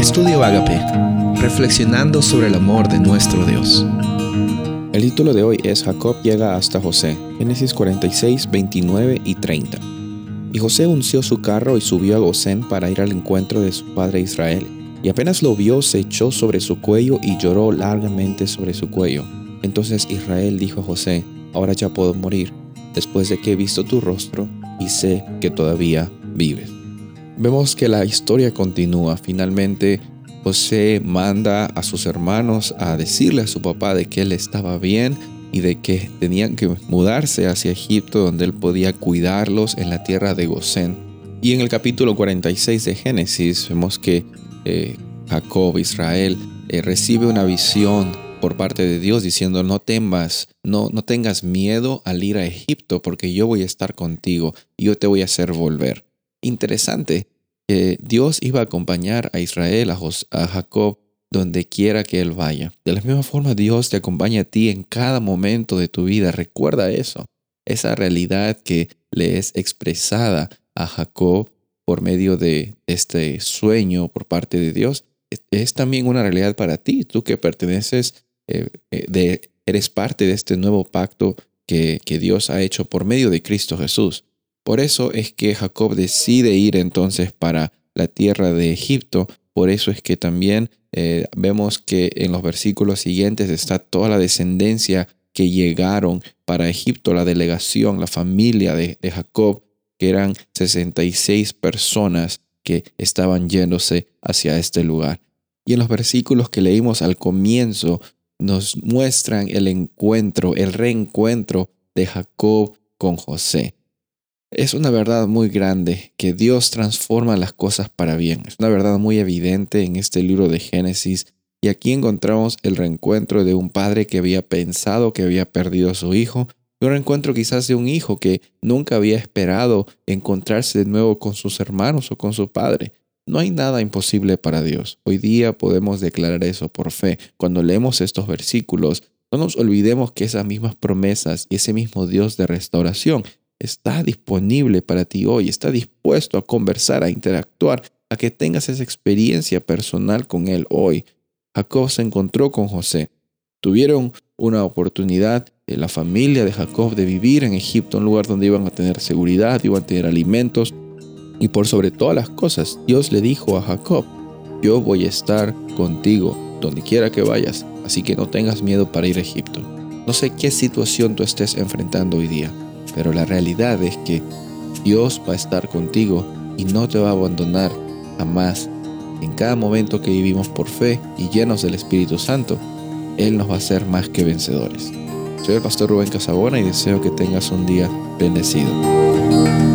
Estudio Agape, reflexionando sobre el amor de nuestro Dios. El título de hoy es Jacob llega hasta José, Génesis 46, 29 y 30. Y José unció su carro y subió a Gosén para ir al encuentro de su padre Israel. Y apenas lo vio, se echó sobre su cuello y lloró largamente sobre su cuello. Entonces Israel dijo a José, ahora ya puedo morir, después de que he visto tu rostro y sé que todavía vives. Vemos que la historia continúa. Finalmente José manda a sus hermanos a decirle a su papá de que él estaba bien y de que tenían que mudarse hacia Egipto donde él podía cuidarlos en la tierra de Gosén. Y en el capítulo 46 de Génesis vemos que eh, Jacob, Israel, eh, recibe una visión por parte de Dios diciendo no temas, no, no tengas miedo al ir a Egipto porque yo voy a estar contigo y yo te voy a hacer volver. Interesante que Dios iba a acompañar a Israel, a, Jacob, donde quiera que él vaya. De la misma forma Dios te acompaña a ti en cada momento de tu vida. Recuerda eso, esa realidad que le es expresada a Jacob por medio de este sueño por parte de Dios, es también una realidad para ti, tú que perteneces eh, eh, de, eres parte de este nuevo pacto que, que Dios ha hecho por medio de Cristo Jesús. Por eso es que Jacob decide ir entonces para la tierra de Egipto. Por eso es que también eh, vemos que en los versículos siguientes está toda la descendencia que llegaron para Egipto, la delegación, la familia de, Jacob, que eran 66 personas que estaban yéndose hacia este lugar. Y en los versículos que leímos al comienzo nos muestran el encuentro, el reencuentro de Jacob con José. Es una verdad muy grande que Dios transforma las cosas para bien. Es una verdad muy evidente en este libro de Génesis y aquí encontramos el reencuentro de un padre que había pensado que había perdido a su hijo y un reencuentro quizás de un hijo que nunca había esperado encontrarse de nuevo con sus hermanos o con su padre. No hay nada imposible para Dios. Hoy día podemos declarar eso por fe. Cuando leemos estos versículos, no nos olvidemos que esas mismas promesas y ese mismo Dios de restauración está disponible para ti hoy, está dispuesto a conversar, a interactuar, a que tengas esa experiencia personal con Él hoy. Jacob se encontró con José. Tuvieron una oportunidad la familia de Jacob de vivir en Egipto, un lugar donde iban a tener seguridad, iban a tener alimentos, y por sobre todas las cosas, Dios le dijo a Jacob, yo voy a estar contigo donde quiera que vayas, así que no tengas miedo para ir a Egipto. No sé qué situación tú estés enfrentando hoy día, pero la realidad es que Dios va a estar contigo y no te va a abandonar jamás. En cada momento que vivimos por fe y llenos del Espíritu Santo, Él nos va a hacer más que vencedores. Soy el pastor Rubén Casabona y deseo que tengas un día bendecido.